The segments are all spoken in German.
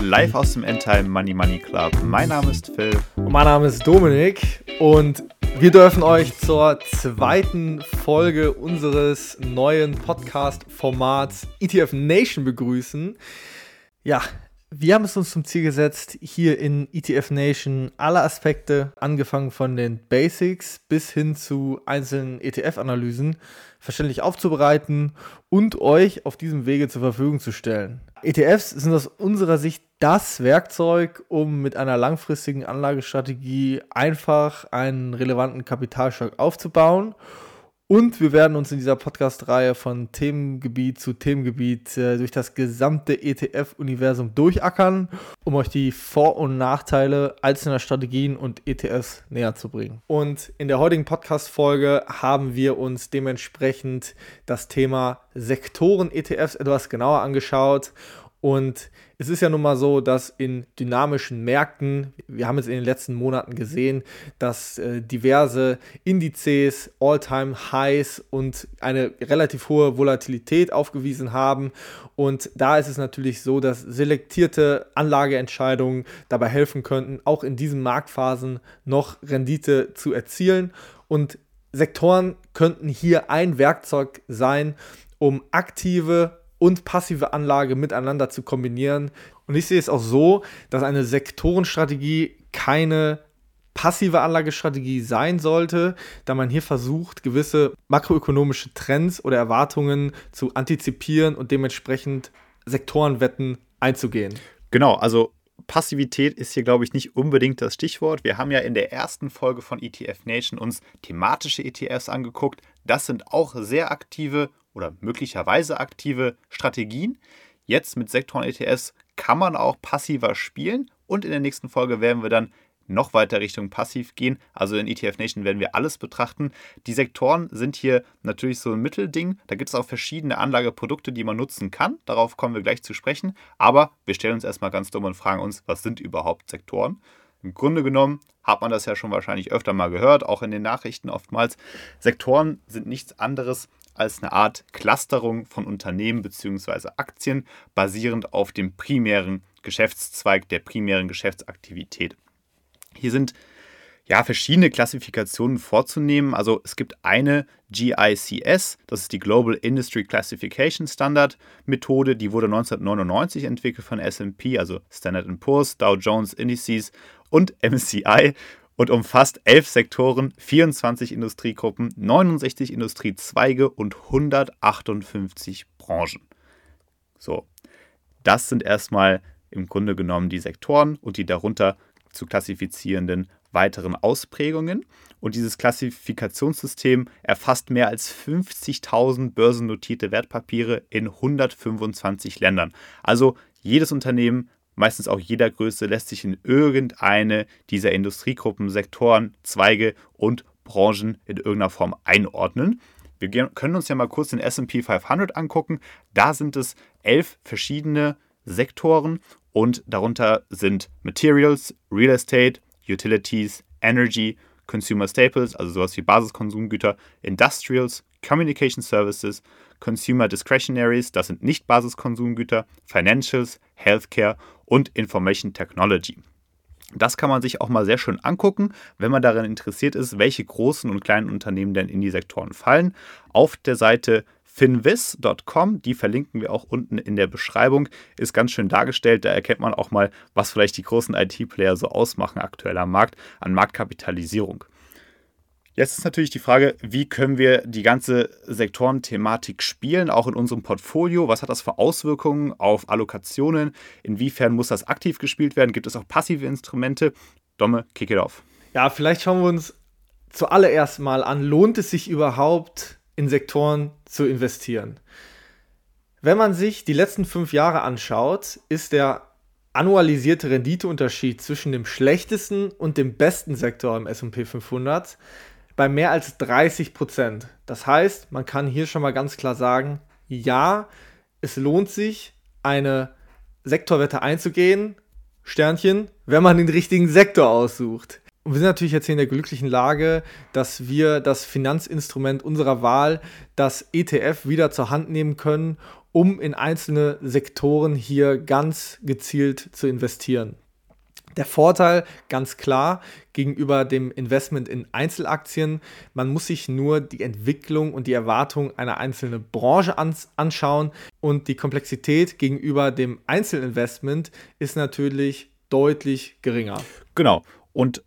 Live aus dem Endtime Money Money Club. Mein Name ist Phil. Und mein Name ist Dominik und wir dürfen euch zur zweiten Folge unseres neuen Podcast-Formats ETF Nation begrüßen. Ja, wir haben es uns zum Ziel gesetzt, hier in ETF Nation alle Aspekte, angefangen von den Basics bis hin zu einzelnen ETF-Analysen, verständlich aufzubereiten und euch auf diesem Wege zur Verfügung zu stellen. ETFs sind aus unserer Sicht das Werkzeug, um mit einer langfristigen Anlagestrategie einfach einen relevanten Kapitalstock aufzubauen und wir werden uns in dieser Podcast-Reihe von Themengebiet zu Themengebiet äh, durch das gesamte ETF-Universum durchackern, um euch die Vor- und Nachteile einzelner Strategien und ETFs näher zu bringen. Und in der heutigen Podcast-Folge haben wir uns dementsprechend das Thema Sektoren-ETFs etwas genauer angeschaut und es ist ja nun mal so, dass in dynamischen Märkten, wir haben es in den letzten Monaten gesehen, dass äh, diverse Indizes, All-Time-Highs und eine relativ hohe Volatilität aufgewiesen haben. Und da ist es natürlich so, dass selektierte Anlageentscheidungen dabei helfen könnten, auch in diesen Marktphasen noch Rendite zu erzielen. Und Sektoren könnten hier ein Werkzeug sein, um aktive und passive Anlage miteinander zu kombinieren. Und ich sehe es auch so, dass eine Sektorenstrategie keine passive Anlagestrategie sein sollte, da man hier versucht, gewisse makroökonomische Trends oder Erwartungen zu antizipieren und dementsprechend Sektorenwetten einzugehen. Genau, also Passivität ist hier, glaube ich, nicht unbedingt das Stichwort. Wir haben ja in der ersten Folge von ETF Nation uns thematische ETFs angeguckt. Das sind auch sehr aktive oder möglicherweise aktive Strategien. Jetzt mit Sektoren-ETFs kann man auch passiver spielen und in der nächsten Folge werden wir dann noch weiter Richtung passiv gehen. Also in ETF Nation werden wir alles betrachten. Die Sektoren sind hier natürlich so ein Mittelding. Da gibt es auch verschiedene Anlageprodukte, die man nutzen kann. Darauf kommen wir gleich zu sprechen. Aber wir stellen uns erstmal ganz dumm und fragen uns, was sind überhaupt Sektoren? Im Grunde genommen hat man das ja schon wahrscheinlich öfter mal gehört, auch in den Nachrichten oftmals. Sektoren sind nichts anderes als eine Art Clusterung von Unternehmen bzw. Aktien basierend auf dem primären Geschäftszweig der primären Geschäftsaktivität. Hier sind ja, verschiedene Klassifikationen vorzunehmen. Also es gibt eine GICS, das ist die Global Industry Classification Standard Methode, die wurde 1999 entwickelt von S&P, also Standard Poor's, Dow Jones Indices und MSCI und umfasst elf Sektoren, 24 Industriegruppen, 69 Industriezweige und 158 Branchen. So, das sind erstmal im Grunde genommen die Sektoren und die darunter zu klassifizierenden weiteren Ausprägungen. Und dieses Klassifikationssystem erfasst mehr als 50.000 börsennotierte Wertpapiere in 125 Ländern. Also jedes Unternehmen meistens auch jeder Größe, lässt sich in irgendeine dieser Industriegruppen, Sektoren, Zweige und Branchen in irgendeiner Form einordnen. Wir können uns ja mal kurz den SP 500 angucken. Da sind es elf verschiedene Sektoren und darunter sind Materials, Real Estate, Utilities, Energy, Consumer Staples, also sowas wie Basiskonsumgüter, Industrials, Communication Services, Consumer Discretionaries, das sind nicht Basiskonsumgüter, Financials, Healthcare und Information Technology. Das kann man sich auch mal sehr schön angucken, wenn man daran interessiert ist, welche großen und kleinen Unternehmen denn in die Sektoren fallen. Auf der Seite finvis.com, die verlinken wir auch unten in der Beschreibung, ist ganz schön dargestellt. Da erkennt man auch mal, was vielleicht die großen IT-Player so ausmachen aktuell am Markt an Marktkapitalisierung. Jetzt ist natürlich die Frage, wie können wir die ganze Sektorenthematik spielen, auch in unserem Portfolio? Was hat das für Auswirkungen auf Allokationen? Inwiefern muss das aktiv gespielt werden? Gibt es auch passive Instrumente? Domme, kick it off. Ja, vielleicht schauen wir uns zuallererst mal an, lohnt es sich überhaupt in Sektoren zu investieren? Wenn man sich die letzten fünf Jahre anschaut, ist der annualisierte Renditeunterschied zwischen dem schlechtesten und dem besten Sektor im SP 500 bei mehr als 30 Prozent. Das heißt, man kann hier schon mal ganz klar sagen, ja, es lohnt sich, eine Sektorwette einzugehen, Sternchen, wenn man den richtigen Sektor aussucht. Und wir sind natürlich jetzt hier in der glücklichen Lage, dass wir das Finanzinstrument unserer Wahl, das ETF, wieder zur Hand nehmen können um in einzelne Sektoren hier ganz gezielt zu investieren. Der Vorteil ganz klar gegenüber dem Investment in Einzelaktien, man muss sich nur die Entwicklung und die Erwartung einer einzelnen Branche anschauen und die Komplexität gegenüber dem Einzelinvestment ist natürlich deutlich geringer. Genau. Und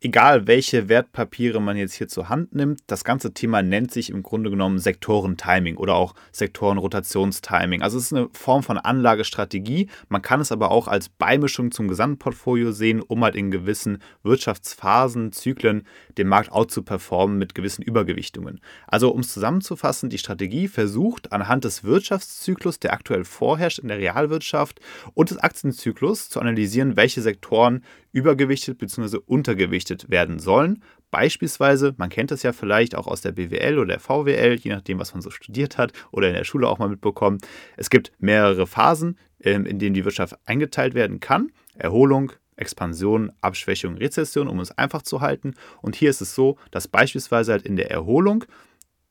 egal welche Wertpapiere man jetzt hier zur Hand nimmt, das ganze Thema nennt sich im Grunde genommen Sektorentiming oder auch Sektorenrotationstiming. Also es ist eine Form von Anlagestrategie. Man kann es aber auch als Beimischung zum Gesamtportfolio sehen, um halt in gewissen Wirtschaftsphasen, Zyklen den Markt out zu performen mit gewissen Übergewichtungen. Also um es zusammenzufassen, die Strategie versucht anhand des Wirtschaftszyklus, der aktuell vorherrscht in der Realwirtschaft und des Aktienzyklus zu analysieren, welche Sektoren übergewichtet bzw. untergewichtet werden sollen. Beispielsweise, man kennt das ja vielleicht auch aus der BWL oder der VWL, je nachdem, was man so studiert hat oder in der Schule auch mal mitbekommen. Es gibt mehrere Phasen, ähm, in denen die Wirtschaft eingeteilt werden kann. Erholung, Expansion, Abschwächung, Rezession, um es einfach zu halten. Und hier ist es so, dass beispielsweise halt in der Erholung,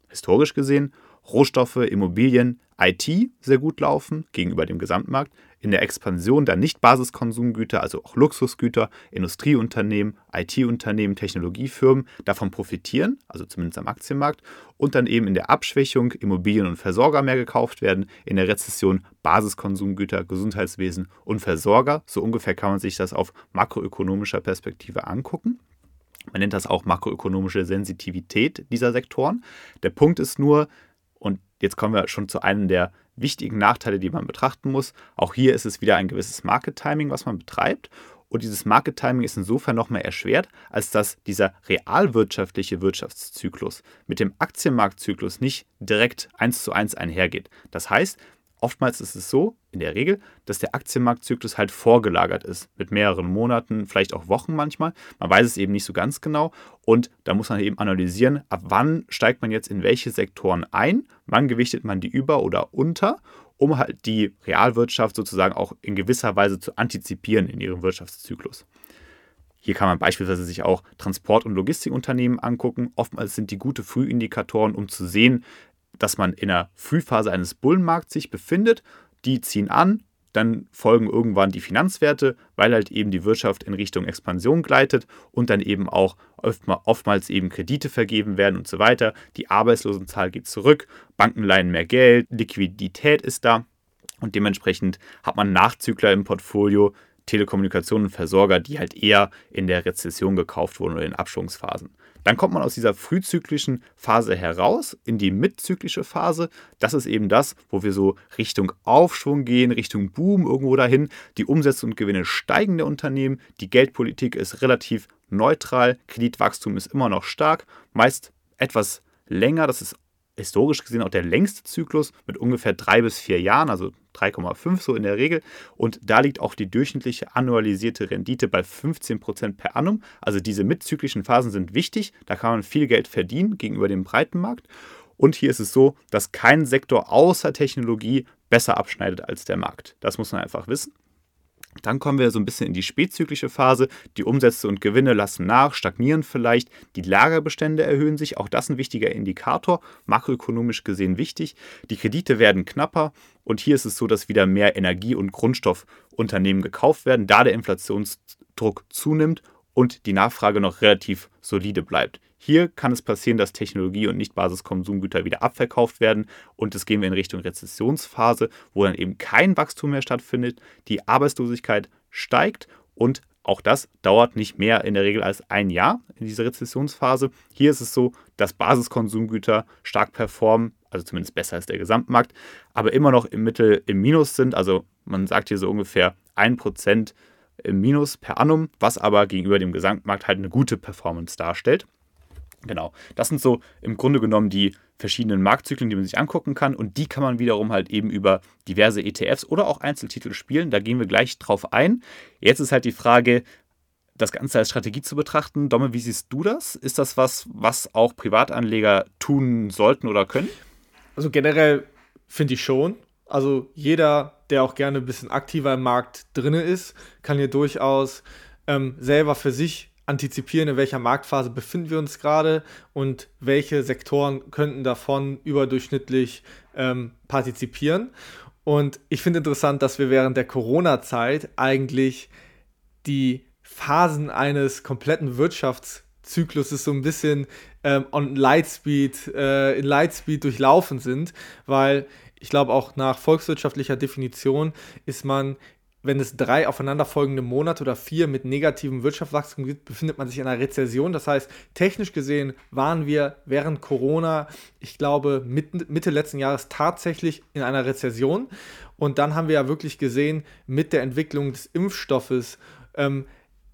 historisch gesehen, Rohstoffe, Immobilien, IT sehr gut laufen gegenüber dem Gesamtmarkt, in der Expansion der Nicht-Basiskonsumgüter, also auch Luxusgüter, Industrieunternehmen, IT-Unternehmen, Technologiefirmen davon profitieren, also zumindest am Aktienmarkt, und dann eben in der Abschwächung Immobilien und Versorger mehr gekauft werden, in der Rezession Basiskonsumgüter, Gesundheitswesen und Versorger. So ungefähr kann man sich das auf makroökonomischer Perspektive angucken. Man nennt das auch makroökonomische Sensitivität dieser Sektoren. Der Punkt ist nur, und jetzt kommen wir schon zu einem der wichtigen Nachteile, die man betrachten muss. Auch hier ist es wieder ein gewisses Market-Timing, was man betreibt. Und dieses Market-Timing ist insofern noch mehr erschwert, als dass dieser realwirtschaftliche Wirtschaftszyklus mit dem Aktienmarktzyklus nicht direkt eins zu eins einhergeht. Das heißt, Oftmals ist es so, in der Regel, dass der Aktienmarktzyklus halt vorgelagert ist, mit mehreren Monaten, vielleicht auch Wochen manchmal. Man weiß es eben nicht so ganz genau und da muss man eben analysieren, ab wann steigt man jetzt in welche Sektoren ein, wann gewichtet man die über oder unter, um halt die Realwirtschaft sozusagen auch in gewisser Weise zu antizipieren in ihrem Wirtschaftszyklus. Hier kann man beispielsweise sich auch Transport- und Logistikunternehmen angucken. Oftmals sind die gute Frühindikatoren, um zu sehen, dass man in der Frühphase eines Bullenmarkts sich befindet. Die ziehen an, dann folgen irgendwann die Finanzwerte, weil halt eben die Wirtschaft in Richtung Expansion gleitet und dann eben auch oftmals eben Kredite vergeben werden und so weiter. Die Arbeitslosenzahl geht zurück, Banken leihen mehr Geld, Liquidität ist da und dementsprechend hat man Nachzügler im Portfolio, Telekommunikation und Versorger, die halt eher in der Rezession gekauft wurden oder in Abschwungsphasen. Dann kommt man aus dieser frühzyklischen Phase heraus in die mitzyklische Phase. Das ist eben das, wo wir so Richtung Aufschwung gehen, Richtung Boom irgendwo dahin. Die Umsätze und Gewinne steigen der Unternehmen. Die Geldpolitik ist relativ neutral. Kreditwachstum ist immer noch stark, meist etwas länger. Das ist historisch gesehen auch der längste Zyklus mit ungefähr drei bis vier Jahren, also 3,5 so in der Regel. Und da liegt auch die durchschnittliche annualisierte Rendite bei 15% per annum. Also diese mitzyklischen Phasen sind wichtig. Da kann man viel Geld verdienen gegenüber dem breiten Markt. Und hier ist es so, dass kein Sektor außer Technologie besser abschneidet als der Markt. Das muss man einfach wissen. Dann kommen wir so ein bisschen in die spätzyklische Phase. Die Umsätze und Gewinne lassen nach, stagnieren vielleicht. Die Lagerbestände erhöhen sich. Auch das ein wichtiger Indikator, makroökonomisch gesehen wichtig. Die Kredite werden knapper. Und hier ist es so, dass wieder mehr Energie- und Grundstoffunternehmen gekauft werden, da der Inflationsdruck zunimmt und die Nachfrage noch relativ solide bleibt. Hier kann es passieren, dass Technologie- und Nicht-Basiskonsumgüter wieder abverkauft werden und es gehen wir in Richtung Rezessionsphase, wo dann eben kein Wachstum mehr stattfindet, die Arbeitslosigkeit steigt und auch das dauert nicht mehr in der Regel als ein Jahr in dieser Rezessionsphase. Hier ist es so, dass Basiskonsumgüter stark performen, also zumindest besser als der Gesamtmarkt, aber immer noch im Mittel im Minus sind. Also man sagt hier so ungefähr 1% im Minus per annum, was aber gegenüber dem Gesamtmarkt halt eine gute Performance darstellt. Genau, das sind so im Grunde genommen die verschiedenen Marktzyklen, die man sich angucken kann und die kann man wiederum halt eben über diverse ETFs oder auch Einzeltitel spielen. Da gehen wir gleich drauf ein. Jetzt ist halt die Frage, das Ganze als Strategie zu betrachten. Domme, wie siehst du das? Ist das was, was auch Privatanleger tun sollten oder können? Also generell finde ich schon. Also jeder, der auch gerne ein bisschen aktiver im Markt drin ist, kann hier durchaus ähm, selber für sich antizipieren, in welcher Marktphase befinden wir uns gerade und welche Sektoren könnten davon überdurchschnittlich ähm, partizipieren. Und ich finde interessant, dass wir während der Corona-Zeit eigentlich die Phasen eines kompletten Wirtschaftszykluses so ein bisschen ähm, on Lightspeed, äh, in Lightspeed durchlaufen sind, weil ich glaube auch nach volkswirtschaftlicher Definition ist man wenn es drei aufeinanderfolgende Monate oder vier mit negativem Wirtschaftswachstum gibt, befindet man sich in einer Rezession. Das heißt, technisch gesehen waren wir während Corona, ich glaube, Mitte letzten Jahres tatsächlich in einer Rezession. Und dann haben wir ja wirklich gesehen, mit der Entwicklung des Impfstoffes ähm,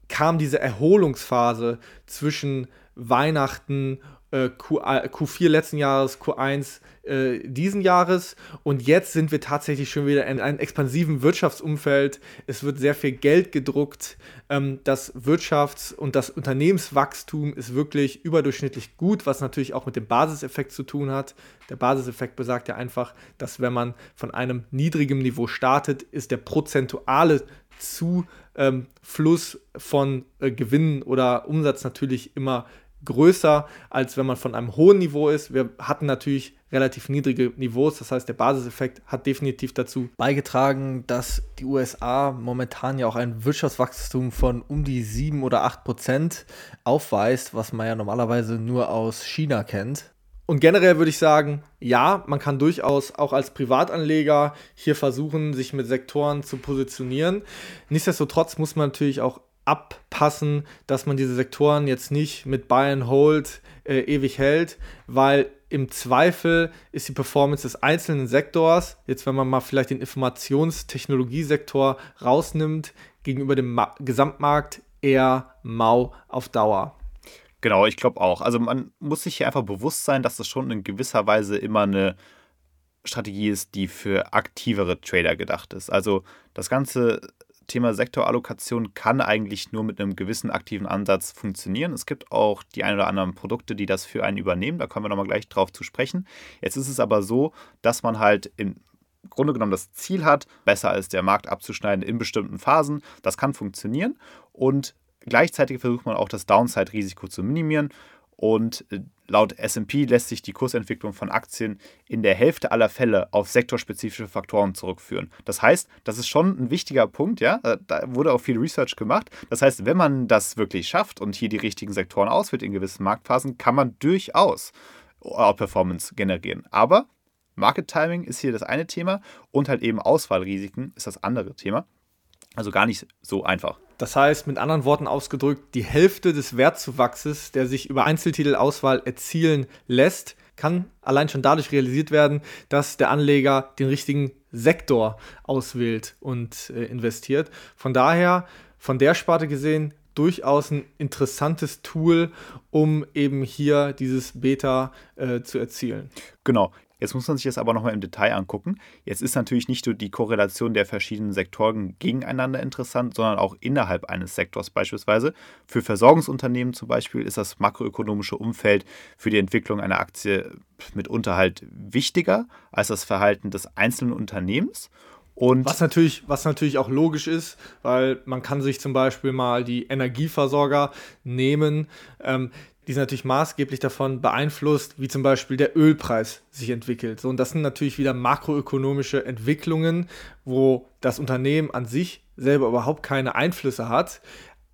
kam diese Erholungsphase zwischen Weihnachten äh, Q, Q4 letzten Jahres, Q1 äh, diesen Jahres und jetzt sind wir tatsächlich schon wieder in einem expansiven Wirtschaftsumfeld. Es wird sehr viel Geld gedruckt. Ähm, das Wirtschafts- und das Unternehmenswachstum ist wirklich überdurchschnittlich gut, was natürlich auch mit dem Basiseffekt zu tun hat. Der Basiseffekt besagt ja einfach, dass wenn man von einem niedrigen Niveau startet, ist der prozentuale Zufluss ähm, von äh, Gewinnen oder Umsatz natürlich immer größer, als wenn man von einem hohen Niveau ist. Wir hatten natürlich relativ niedrige Niveaus, das heißt, der Basiseffekt hat definitiv dazu beigetragen, dass die USA momentan ja auch ein Wirtschaftswachstum von um die 7 oder 8 Prozent aufweist, was man ja normalerweise nur aus China kennt. Und generell würde ich sagen, ja, man kann durchaus auch als Privatanleger hier versuchen, sich mit Sektoren zu positionieren. Nichtsdestotrotz muss man natürlich auch abpassen, dass man diese Sektoren jetzt nicht mit Buy and Hold äh, ewig hält, weil im Zweifel ist die Performance des einzelnen Sektors, jetzt wenn man mal vielleicht den Informationstechnologiesektor rausnimmt, gegenüber dem Ma Gesamtmarkt eher mau auf Dauer. Genau, ich glaube auch. Also man muss sich hier einfach bewusst sein, dass das schon in gewisser Weise immer eine Strategie ist, die für aktivere Trader gedacht ist. Also das ganze Thema Sektorallokation kann eigentlich nur mit einem gewissen aktiven Ansatz funktionieren. Es gibt auch die ein oder anderen Produkte, die das für einen übernehmen. Da kommen wir nochmal gleich drauf zu sprechen. Jetzt ist es aber so, dass man halt im Grunde genommen das Ziel hat, besser als der Markt abzuschneiden in bestimmten Phasen. Das kann funktionieren und gleichzeitig versucht man auch das Downside-Risiko zu minimieren und äh, laut SP lässt sich die Kursentwicklung von Aktien in der Hälfte aller Fälle auf sektorspezifische Faktoren zurückführen. Das heißt, das ist schon ein wichtiger Punkt, ja. Äh, da wurde auch viel Research gemacht. Das heißt, wenn man das wirklich schafft und hier die richtigen Sektoren auswählt in gewissen Marktphasen, kann man durchaus Outperformance generieren. Aber Market Timing ist hier das eine Thema und halt eben Auswahlrisiken ist das andere Thema. Also gar nicht so einfach. Das heißt, mit anderen Worten ausgedrückt, die Hälfte des Wertzuwachses, der sich über Einzeltitelauswahl erzielen lässt, kann allein schon dadurch realisiert werden, dass der Anleger den richtigen Sektor auswählt und äh, investiert. Von daher, von der Sparte gesehen, durchaus ein interessantes Tool, um eben hier dieses Beta äh, zu erzielen. Genau. Jetzt muss man sich das aber nochmal im Detail angucken. Jetzt ist natürlich nicht nur die Korrelation der verschiedenen Sektoren gegeneinander interessant, sondern auch innerhalb eines Sektors beispielsweise. Für Versorgungsunternehmen zum Beispiel ist das makroökonomische Umfeld für die Entwicklung einer Aktie mitunter halt wichtiger als das Verhalten des einzelnen Unternehmens. Und was natürlich, was natürlich auch logisch ist, weil man kann sich zum Beispiel mal die Energieversorger nehmen. Ähm, die sind natürlich maßgeblich davon beeinflusst, wie zum Beispiel der Ölpreis sich entwickelt. So, und das sind natürlich wieder makroökonomische Entwicklungen, wo das Unternehmen an sich selber überhaupt keine Einflüsse hat.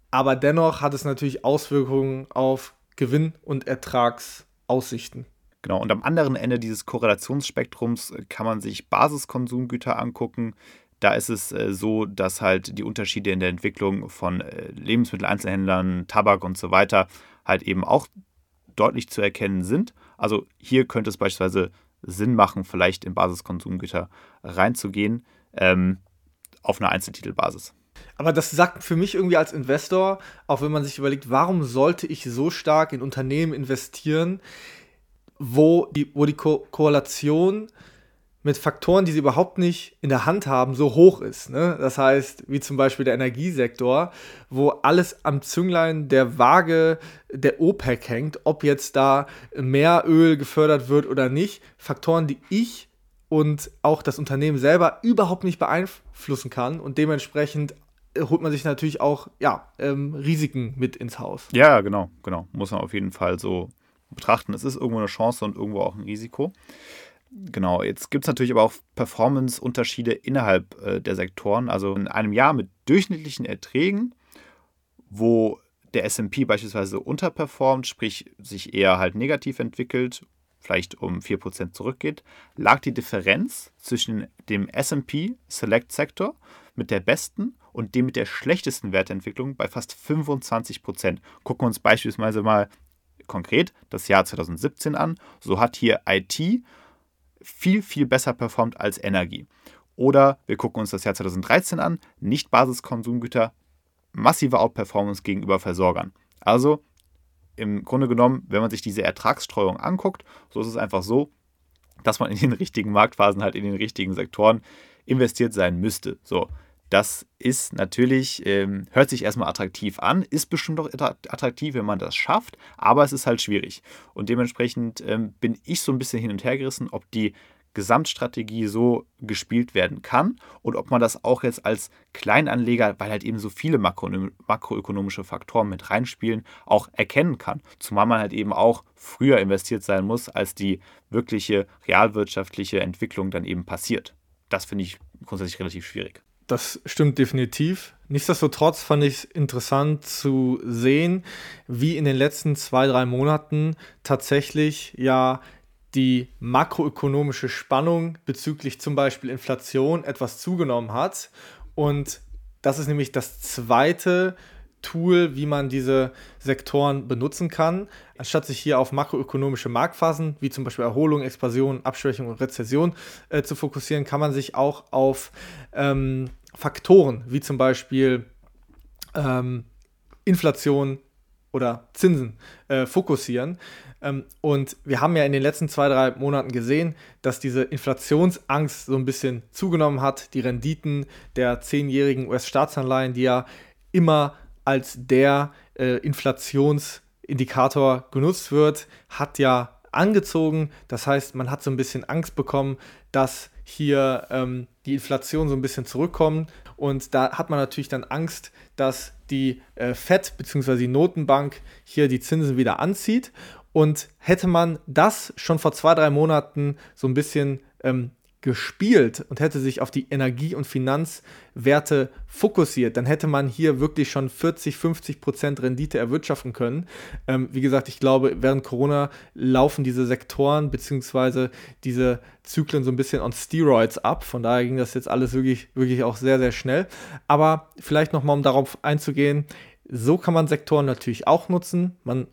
Aber dennoch hat es natürlich Auswirkungen auf Gewinn- und Ertragsaussichten. Genau, und am anderen Ende dieses Korrelationsspektrums kann man sich Basiskonsumgüter angucken. Da ist es äh, so, dass halt die Unterschiede in der Entwicklung von äh, Lebensmitteleinzelhändlern, Tabak und so weiter halt eben auch deutlich zu erkennen sind. Also hier könnte es beispielsweise Sinn machen, vielleicht in Basiskonsumgüter reinzugehen ähm, auf einer Einzeltitelbasis. Aber das sagt für mich irgendwie als Investor, auch wenn man sich überlegt, warum sollte ich so stark in Unternehmen investieren, wo die, wo die Ko Korrelation mit Faktoren, die sie überhaupt nicht in der Hand haben, so hoch ist. Ne? Das heißt, wie zum Beispiel der Energiesektor, wo alles am Zünglein der Waage der OPEC hängt, ob jetzt da mehr Öl gefördert wird oder nicht. Faktoren, die ich und auch das Unternehmen selber überhaupt nicht beeinflussen kann und dementsprechend holt man sich natürlich auch ja, ähm, Risiken mit ins Haus. Ja, genau, genau. Muss man auf jeden Fall so betrachten. Es ist irgendwo eine Chance und irgendwo auch ein Risiko. Genau, jetzt gibt es natürlich aber auch Performance-Unterschiede innerhalb äh, der Sektoren. Also in einem Jahr mit durchschnittlichen Erträgen, wo der SP beispielsweise unterperformt, sprich sich eher halt negativ entwickelt, vielleicht um 4% zurückgeht, lag die Differenz zwischen dem SP Select Sector mit der besten und dem mit der schlechtesten Wertentwicklung bei fast 25%. Gucken wir uns beispielsweise mal konkret das Jahr 2017 an. So hat hier IT viel, viel besser performt als Energie. Oder wir gucken uns das Jahr 2013 an, nicht Basiskonsumgüter, massive Outperformance gegenüber Versorgern. Also im Grunde genommen, wenn man sich diese Ertragsstreuung anguckt, so ist es einfach so, dass man in den richtigen Marktphasen halt in den richtigen Sektoren investiert sein müsste. So, das ist natürlich, ähm, hört sich erstmal attraktiv an, ist bestimmt auch attraktiv, wenn man das schafft, aber es ist halt schwierig. Und dementsprechend ähm, bin ich so ein bisschen hin und her gerissen, ob die Gesamtstrategie so gespielt werden kann und ob man das auch jetzt als Kleinanleger, weil halt eben so viele makro, makroökonomische Faktoren mit reinspielen, auch erkennen kann. Zumal man halt eben auch früher investiert sein muss, als die wirkliche realwirtschaftliche Entwicklung dann eben passiert. Das finde ich grundsätzlich relativ schwierig. Das stimmt definitiv. Nichtsdestotrotz fand ich es interessant zu sehen, wie in den letzten zwei, drei Monaten tatsächlich ja die makroökonomische Spannung bezüglich zum Beispiel Inflation etwas zugenommen hat. Und das ist nämlich das zweite Tool, wie man diese Sektoren benutzen kann. Anstatt sich hier auf makroökonomische Marktphasen, wie zum Beispiel Erholung, Expansion, Abschwächung und Rezession äh, zu fokussieren, kann man sich auch auf ähm, Faktoren, wie zum Beispiel ähm, Inflation oder Zinsen äh, fokussieren. Ähm, und wir haben ja in den letzten zwei, drei Monaten gesehen, dass diese Inflationsangst so ein bisschen zugenommen hat. Die Renditen der zehnjährigen US-Staatsanleihen, die ja immer als der äh, Inflationsindikator genutzt wird, hat ja angezogen. Das heißt, man hat so ein bisschen Angst bekommen, dass hier ähm, die Inflation so ein bisschen zurückkommt. Und da hat man natürlich dann Angst, dass die äh, FED bzw. die Notenbank hier die Zinsen wieder anzieht. Und hätte man das schon vor zwei, drei Monaten so ein bisschen ähm, gespielt und hätte sich auf die Energie- und Finanzwerte fokussiert, dann hätte man hier wirklich schon 40, 50 Prozent Rendite erwirtschaften können. Ähm, wie gesagt, ich glaube, während Corona laufen diese Sektoren bzw. diese Zyklen so ein bisschen on Steroids ab. Von daher ging das jetzt alles wirklich, wirklich auch sehr, sehr schnell. Aber vielleicht nochmal, um darauf einzugehen, so kann man Sektoren natürlich auch nutzen. Man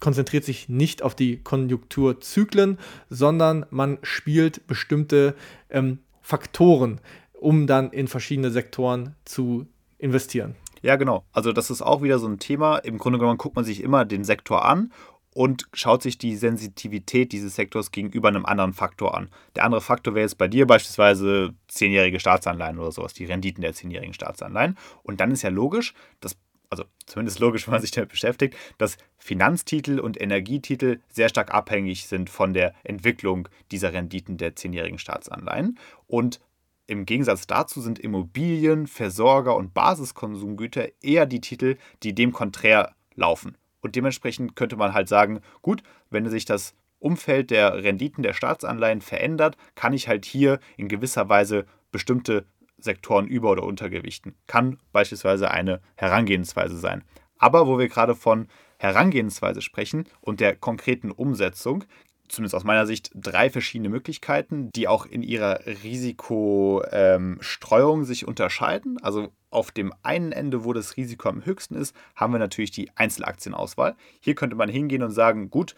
konzentriert sich nicht auf die Konjunkturzyklen, sondern man spielt bestimmte ähm, Faktoren, um dann in verschiedene Sektoren zu investieren. Ja, genau. Also das ist auch wieder so ein Thema. Im Grunde genommen guckt man sich immer den Sektor an und schaut sich die Sensitivität dieses Sektors gegenüber einem anderen Faktor an. Der andere Faktor wäre jetzt bei dir beispielsweise zehnjährige Staatsanleihen oder sowas, die Renditen der zehnjährigen Staatsanleihen. Und dann ist ja logisch, dass also zumindest logisch, wenn man sich damit beschäftigt, dass Finanztitel und Energietitel sehr stark abhängig sind von der Entwicklung dieser Renditen der zehnjährigen Staatsanleihen. Und im Gegensatz dazu sind Immobilien, Versorger und Basiskonsumgüter eher die Titel, die dem konträr laufen. Und dementsprechend könnte man halt sagen, gut, wenn sich das Umfeld der Renditen der Staatsanleihen verändert, kann ich halt hier in gewisser Weise bestimmte Sektoren über- oder untergewichten. Kann beispielsweise eine Herangehensweise sein. Aber wo wir gerade von Herangehensweise sprechen und der konkreten Umsetzung, zumindest aus meiner Sicht drei verschiedene Möglichkeiten, die auch in ihrer Risikostreuung ähm, sich unterscheiden. Also auf dem einen Ende, wo das Risiko am höchsten ist, haben wir natürlich die Einzelaktienauswahl. Hier könnte man hingehen und sagen, gut,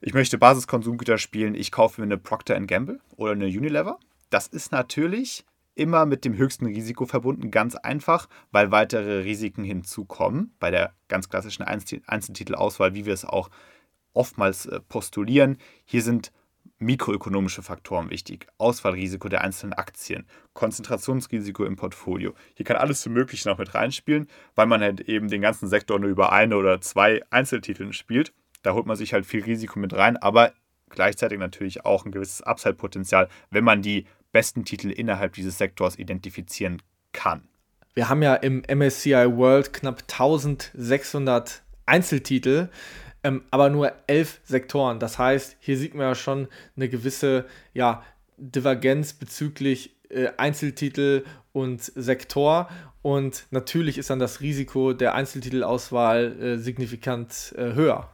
ich möchte Basiskonsumgüter spielen, ich kaufe mir eine Procter Gamble oder eine Unilever. Das ist natürlich immer mit dem höchsten Risiko verbunden, ganz einfach, weil weitere Risiken hinzukommen bei der ganz klassischen Einzeltitelauswahl, wie wir es auch oftmals äh, postulieren. Hier sind mikroökonomische Faktoren wichtig. Auswahlrisiko der einzelnen Aktien, Konzentrationsrisiko im Portfolio. Hier kann alles zum Möglichen noch mit reinspielen, weil man halt eben den ganzen Sektor nur über eine oder zwei Einzeltiteln spielt. Da holt man sich halt viel Risiko mit rein, aber gleichzeitig natürlich auch ein gewisses Upside-Potenzial, wenn man die besten Titel innerhalb dieses Sektors identifizieren kann. Wir haben ja im MSCI World knapp 1600 Einzeltitel. ähm, aber nur elf Sektoren. Das heißt, hier sieht man ja schon eine gewisse ja, Divergenz bezüglich äh, Einzeltitel und Sektor. Und natürlich ist dann das Risiko der Einzeltitelauswahl äh, signifikant äh, höher.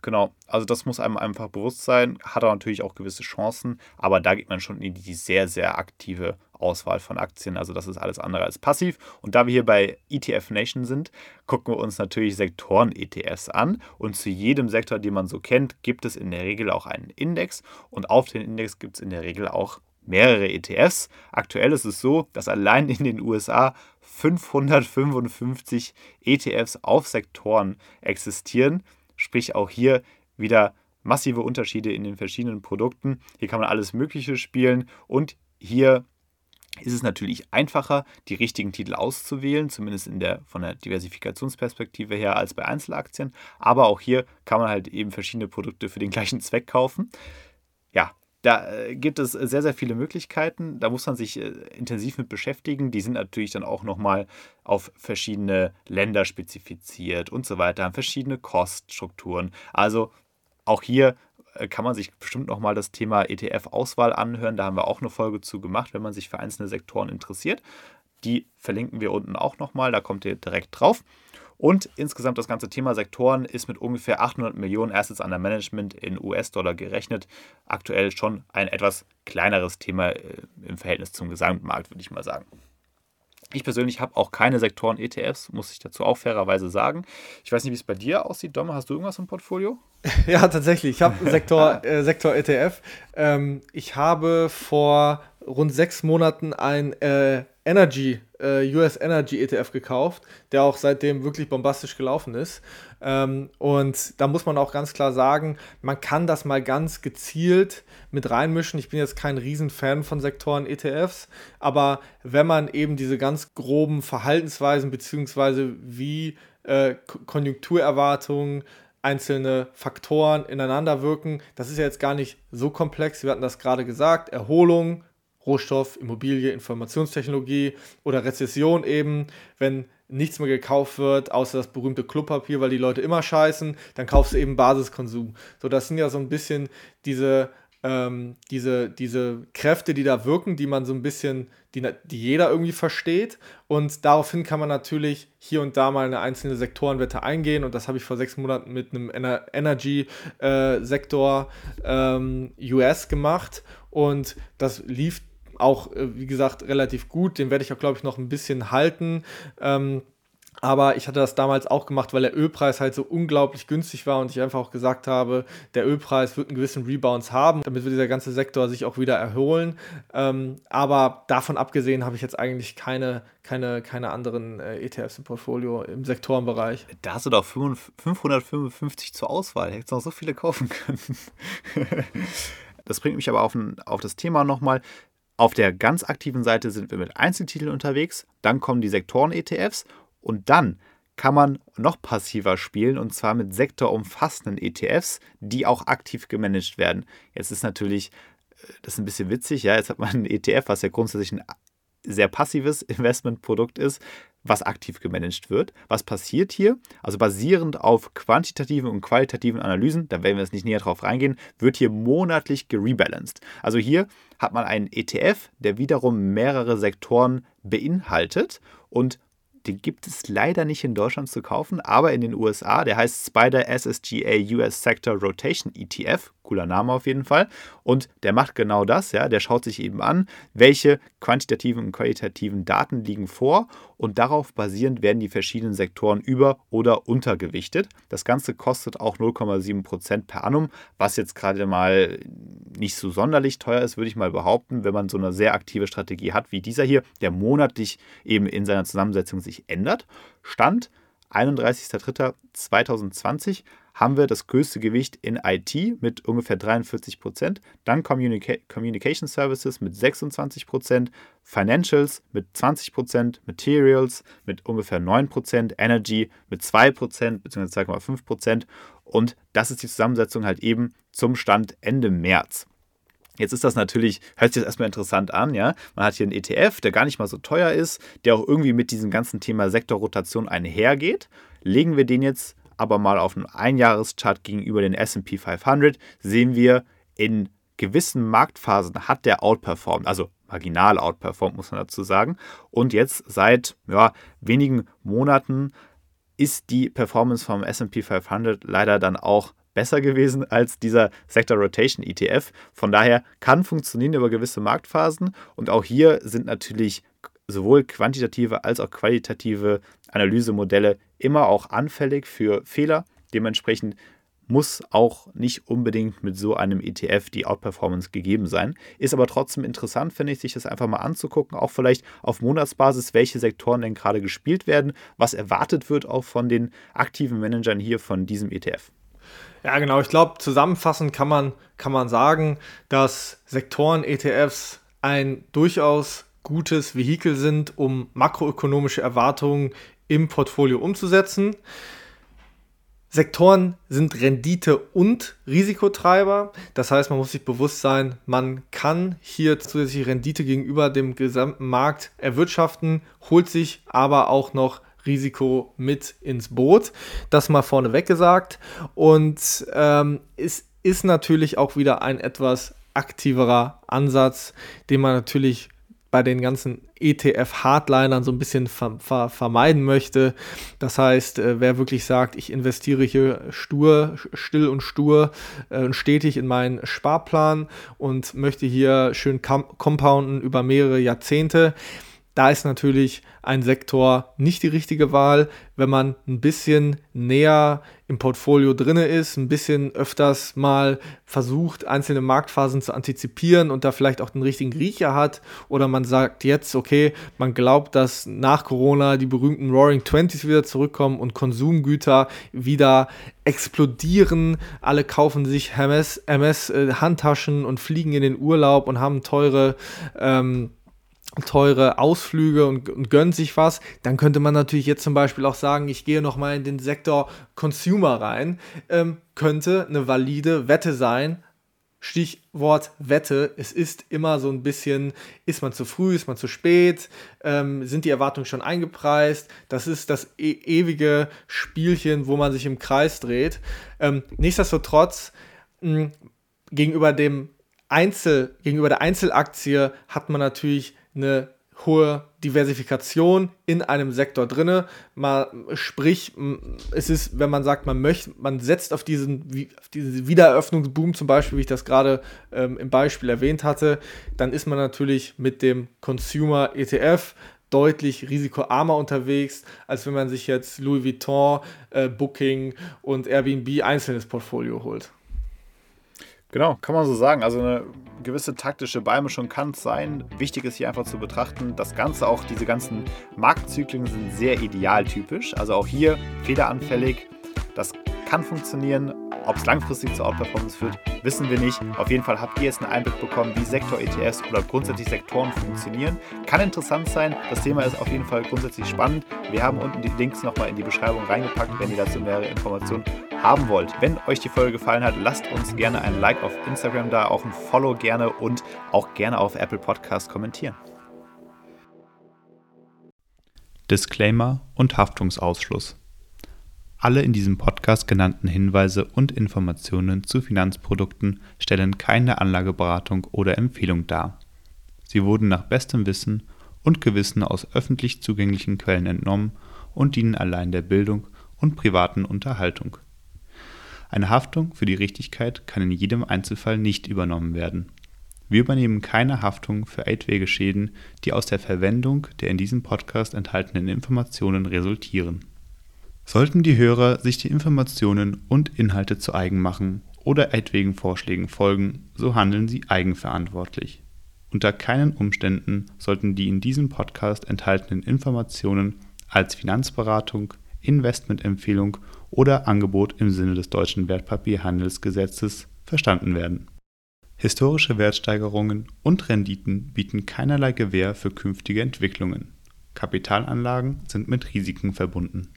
Genau. Also das muss einem einfach bewusst sein. Hat er natürlich auch gewisse Chancen, aber da geht man schon in die sehr, sehr aktive Auswahl von Aktien. Also das ist alles andere als passiv. Und da wir hier bei ETF Nation sind, gucken wir uns natürlich Sektoren-ETFs an. Und zu jedem Sektor, den man so kennt, gibt es in der Regel auch einen Index. Und auf den Index gibt es in der Regel auch mehrere ETFs. Aktuell ist es so, dass allein in den USA 555 ETFs auf Sektoren existieren. Sprich auch hier wieder massive Unterschiede in den verschiedenen Produkten. Hier kann man alles Mögliche spielen und hier ist es natürlich einfacher, die richtigen Titel auszuwählen, zumindest in der, von der Diversifikationsperspektive her, als bei Einzelaktien. Aber auch hier kann man halt eben verschiedene Produkte für den gleichen Zweck kaufen. Ja, da äh, gibt es sehr, sehr viele Möglichkeiten. Da muss man sich äh, intensiv mit beschäftigen. Die sind natürlich dann auch nochmal auf verschiedene Länder spezifiziert und so weiter, haben verschiedene Koststrukturen. Also auch hier äh, kann man sich bestimmt nochmal das Thema ETF-Auswahl anhören. Da haben wir auch eine Folge zu gemacht, wenn man sich für einzelne Sektoren interessiert. Die verlinken wir unten auch nochmal, da kommt ihr direkt drauf. Und insgesamt das ganze Thema Sektoren ist mit ungefähr 800 Millionen Assets under Management in US-Dollar gerechnet. Aktuell schon ein etwas kleineres Thema äh, im Verhältnis zum Gesamtmarkt, würde ich mal sagen. Ich persönlich habe auch keine Sektoren-ETFs, muss ich dazu auch fairerweise sagen. Ich weiß nicht, wie es bei dir aussieht. Dom, hast du irgendwas im Portfolio? Ja, tatsächlich. Ich habe einen Sektor, äh, Sektor ETF. Ähm, ich habe vor rund sechs Monaten ein äh, Energy, äh, US Energy ETF gekauft, der auch seitdem wirklich bombastisch gelaufen ist. Ähm, und da muss man auch ganz klar sagen, man kann das mal ganz gezielt mit reinmischen. Ich bin jetzt kein Riesenfan von Sektoren-ETFs, aber wenn man eben diese ganz groben Verhaltensweisen beziehungsweise wie äh, Konjunkturerwartungen, einzelne Faktoren ineinander wirken. Das ist ja jetzt gar nicht so komplex. Wir hatten das gerade gesagt. Erholung, Rohstoff, Immobilie, Informationstechnologie oder Rezession eben, wenn nichts mehr gekauft wird, außer das berühmte Klopapier, weil die Leute immer scheißen, dann kaufst du eben Basiskonsum. So, das sind ja so ein bisschen diese, ähm, diese, diese Kräfte, die da wirken, die man so ein bisschen, die, die jeder irgendwie versteht. Und daraufhin kann man natürlich hier und da mal eine einzelne Sektorenwette eingehen. Und das habe ich vor sechs Monaten mit einem Ener Energy-Sektor äh, ähm, US gemacht. Und das lief auch, äh, wie gesagt, relativ gut. Den werde ich auch, glaube ich, noch ein bisschen halten. Ähm, aber ich hatte das damals auch gemacht, weil der Ölpreis halt so unglaublich günstig war und ich einfach auch gesagt habe, der Ölpreis wird einen gewissen Rebounds haben, damit wird dieser ganze Sektor sich auch wieder erholen. Ähm, aber davon abgesehen habe ich jetzt eigentlich keine, keine, keine anderen äh, ETFs im Portfolio im Sektorenbereich. Da hast du doch 555 zur Auswahl. Hättest noch so viele kaufen können. das bringt mich aber auf, ein, auf das Thema nochmal. Auf der ganz aktiven Seite sind wir mit Einzeltiteln unterwegs, dann kommen die Sektoren-ETFs und dann kann man noch passiver spielen und zwar mit sektorumfassenden ETFs, die auch aktiv gemanagt werden. Jetzt ist natürlich, äh, das ist ein bisschen witzig, ja, jetzt hat man ein ETF, was ja grundsätzlich ein sehr passives Investmentprodukt ist, was aktiv gemanagt wird. Was passiert hier? Also basierend auf quantitativen und qualitativen Analysen, da werden wir jetzt nicht näher drauf reingehen, wird hier monatlich gerebalanced. Also hier hat man einen ETF, der wiederum mehrere Sektoren beinhaltet und den gibt es leider nicht in Deutschland zu kaufen, aber in den USA. Der heißt Spider SSGA US Sector Rotation ETF. Cooler Name auf jeden Fall. Und der macht genau das. Ja, der schaut sich eben an, welche quantitativen und qualitativen Daten liegen vor und darauf basierend werden die verschiedenen Sektoren über- oder untergewichtet. Das Ganze kostet auch 0,7% per annum, was jetzt gerade mal nicht so sonderlich teuer ist, würde ich mal behaupten, wenn man so eine sehr aktive Strategie hat wie dieser hier, der monatlich eben in seiner Zusammensetzung sich ändert. Stand 31.03.2020 haben wir das größte Gewicht in IT mit ungefähr 43 Prozent, dann Communica Communication Services mit 26 Prozent, Financials mit 20 Prozent, Materials mit ungefähr 9 Prozent, Energy mit 2 Prozent bzw. 2,5 Prozent und das ist die Zusammensetzung halt eben zum Stand Ende März. Jetzt ist das natürlich, hört sich das erstmal interessant an, ja. Man hat hier einen ETF, der gar nicht mal so teuer ist, der auch irgendwie mit diesem ganzen Thema Sektorrotation einhergeht. Legen wir den jetzt aber mal auf einem Einjahreschart gegenüber den SP 500 sehen wir, in gewissen Marktphasen hat der outperformed, also marginal outperformed, muss man dazu sagen. Und jetzt seit ja, wenigen Monaten ist die Performance vom SP 500 leider dann auch besser gewesen als dieser Sector Rotation ETF. Von daher kann funktionieren über gewisse Marktphasen und auch hier sind natürlich sowohl quantitative als auch qualitative Analysemodelle immer auch anfällig für Fehler. Dementsprechend muss auch nicht unbedingt mit so einem ETF die Outperformance gegeben sein. Ist aber trotzdem interessant, finde ich, sich das einfach mal anzugucken, auch vielleicht auf Monatsbasis, welche Sektoren denn gerade gespielt werden, was erwartet wird auch von den aktiven Managern hier von diesem ETF. Ja, genau. Ich glaube, zusammenfassend kann man, kann man sagen, dass Sektoren-ETFs ein durchaus gutes Vehikel sind, um makroökonomische Erwartungen im Portfolio umzusetzen. Sektoren sind Rendite- und Risikotreiber. Das heißt, man muss sich bewusst sein, man kann hier zusätzliche Rendite gegenüber dem gesamten Markt erwirtschaften, holt sich aber auch noch Risiko mit ins Boot. Das mal vorneweg gesagt. Und ähm, es ist natürlich auch wieder ein etwas aktiverer Ansatz, den man natürlich bei den ganzen ETF-Hardlinern so ein bisschen ver ver vermeiden möchte. Das heißt, äh, wer wirklich sagt, ich investiere hier stur, still und stur äh, und stetig in meinen Sparplan und möchte hier schön compounden über mehrere Jahrzehnte, da ist natürlich ein Sektor nicht die richtige Wahl, wenn man ein bisschen näher im Portfolio drin ist, ein bisschen öfters mal versucht, einzelne Marktphasen zu antizipieren und da vielleicht auch den richtigen Riecher hat. Oder man sagt jetzt, okay, man glaubt, dass nach Corona die berühmten Roaring Twenties wieder zurückkommen und Konsumgüter wieder explodieren. Alle kaufen sich MS, MS äh, und fliegen in den Urlaub und haben teure ähm, teure Ausflüge und, und gönnt sich was, dann könnte man natürlich jetzt zum Beispiel auch sagen, ich gehe nochmal in den Sektor Consumer rein, ähm, könnte eine valide Wette sein. Stichwort Wette, es ist immer so ein bisschen, ist man zu früh, ist man zu spät, ähm, sind die Erwartungen schon eingepreist, das ist das e ewige Spielchen, wo man sich im Kreis dreht. Ähm, nichtsdestotrotz, mh, gegenüber dem Einzel, gegenüber der Einzelaktie hat man natürlich eine hohe Diversifikation in einem Sektor drinne. Mal, sprich, es ist, wenn man sagt, man möchte, man setzt auf diesen, auf diesen Wiedereröffnungsboom zum Beispiel, wie ich das gerade ähm, im Beispiel erwähnt hatte, dann ist man natürlich mit dem Consumer ETF deutlich risikoarmer unterwegs, als wenn man sich jetzt Louis Vuitton, äh, Booking und Airbnb einzelnes Portfolio holt. Genau, kann man so sagen. Also eine gewisse taktische Beimischung kann es sein. Wichtig ist hier einfach zu betrachten, das Ganze auch, diese ganzen Marktzyklen sind sehr idealtypisch. Also auch hier federanfällig. Das kann funktionieren. Ob es langfristig zur Outperformance führt, wissen wir nicht. Auf jeden Fall habt ihr jetzt einen Einblick bekommen, wie Sektor-ETS oder grundsätzlich Sektoren funktionieren. Kann interessant sein. Das Thema ist auf jeden Fall grundsätzlich spannend. Wir haben unten die Links nochmal in die Beschreibung reingepackt, wenn ihr dazu mehrere Informationen haben wollt. Wenn euch die Folge gefallen hat, lasst uns gerne ein Like auf Instagram da, auch ein Follow gerne und auch gerne auf Apple Podcast kommentieren. Disclaimer und Haftungsausschluss. Alle in diesem Podcast genannten Hinweise und Informationen zu Finanzprodukten stellen keine Anlageberatung oder Empfehlung dar. Sie wurden nach bestem Wissen und Gewissen aus öffentlich zugänglichen Quellen entnommen und dienen allein der Bildung und privaten Unterhaltung. Eine Haftung für die Richtigkeit kann in jedem Einzelfall nicht übernommen werden. Wir übernehmen keine Haftung für etwaige Schäden, die aus der Verwendung der in diesem Podcast enthaltenen Informationen resultieren Sollten die Hörer sich die Informationen und Inhalte zu eigen machen oder etwaigen Vorschlägen folgen, so handeln sie eigenverantwortlich. Unter keinen Umständen sollten die in diesem Podcast enthaltenen Informationen als Finanzberatung, Investmentempfehlung oder Angebot im Sinne des deutschen Wertpapierhandelsgesetzes verstanden werden. Historische Wertsteigerungen und Renditen bieten keinerlei Gewähr für künftige Entwicklungen. Kapitalanlagen sind mit Risiken verbunden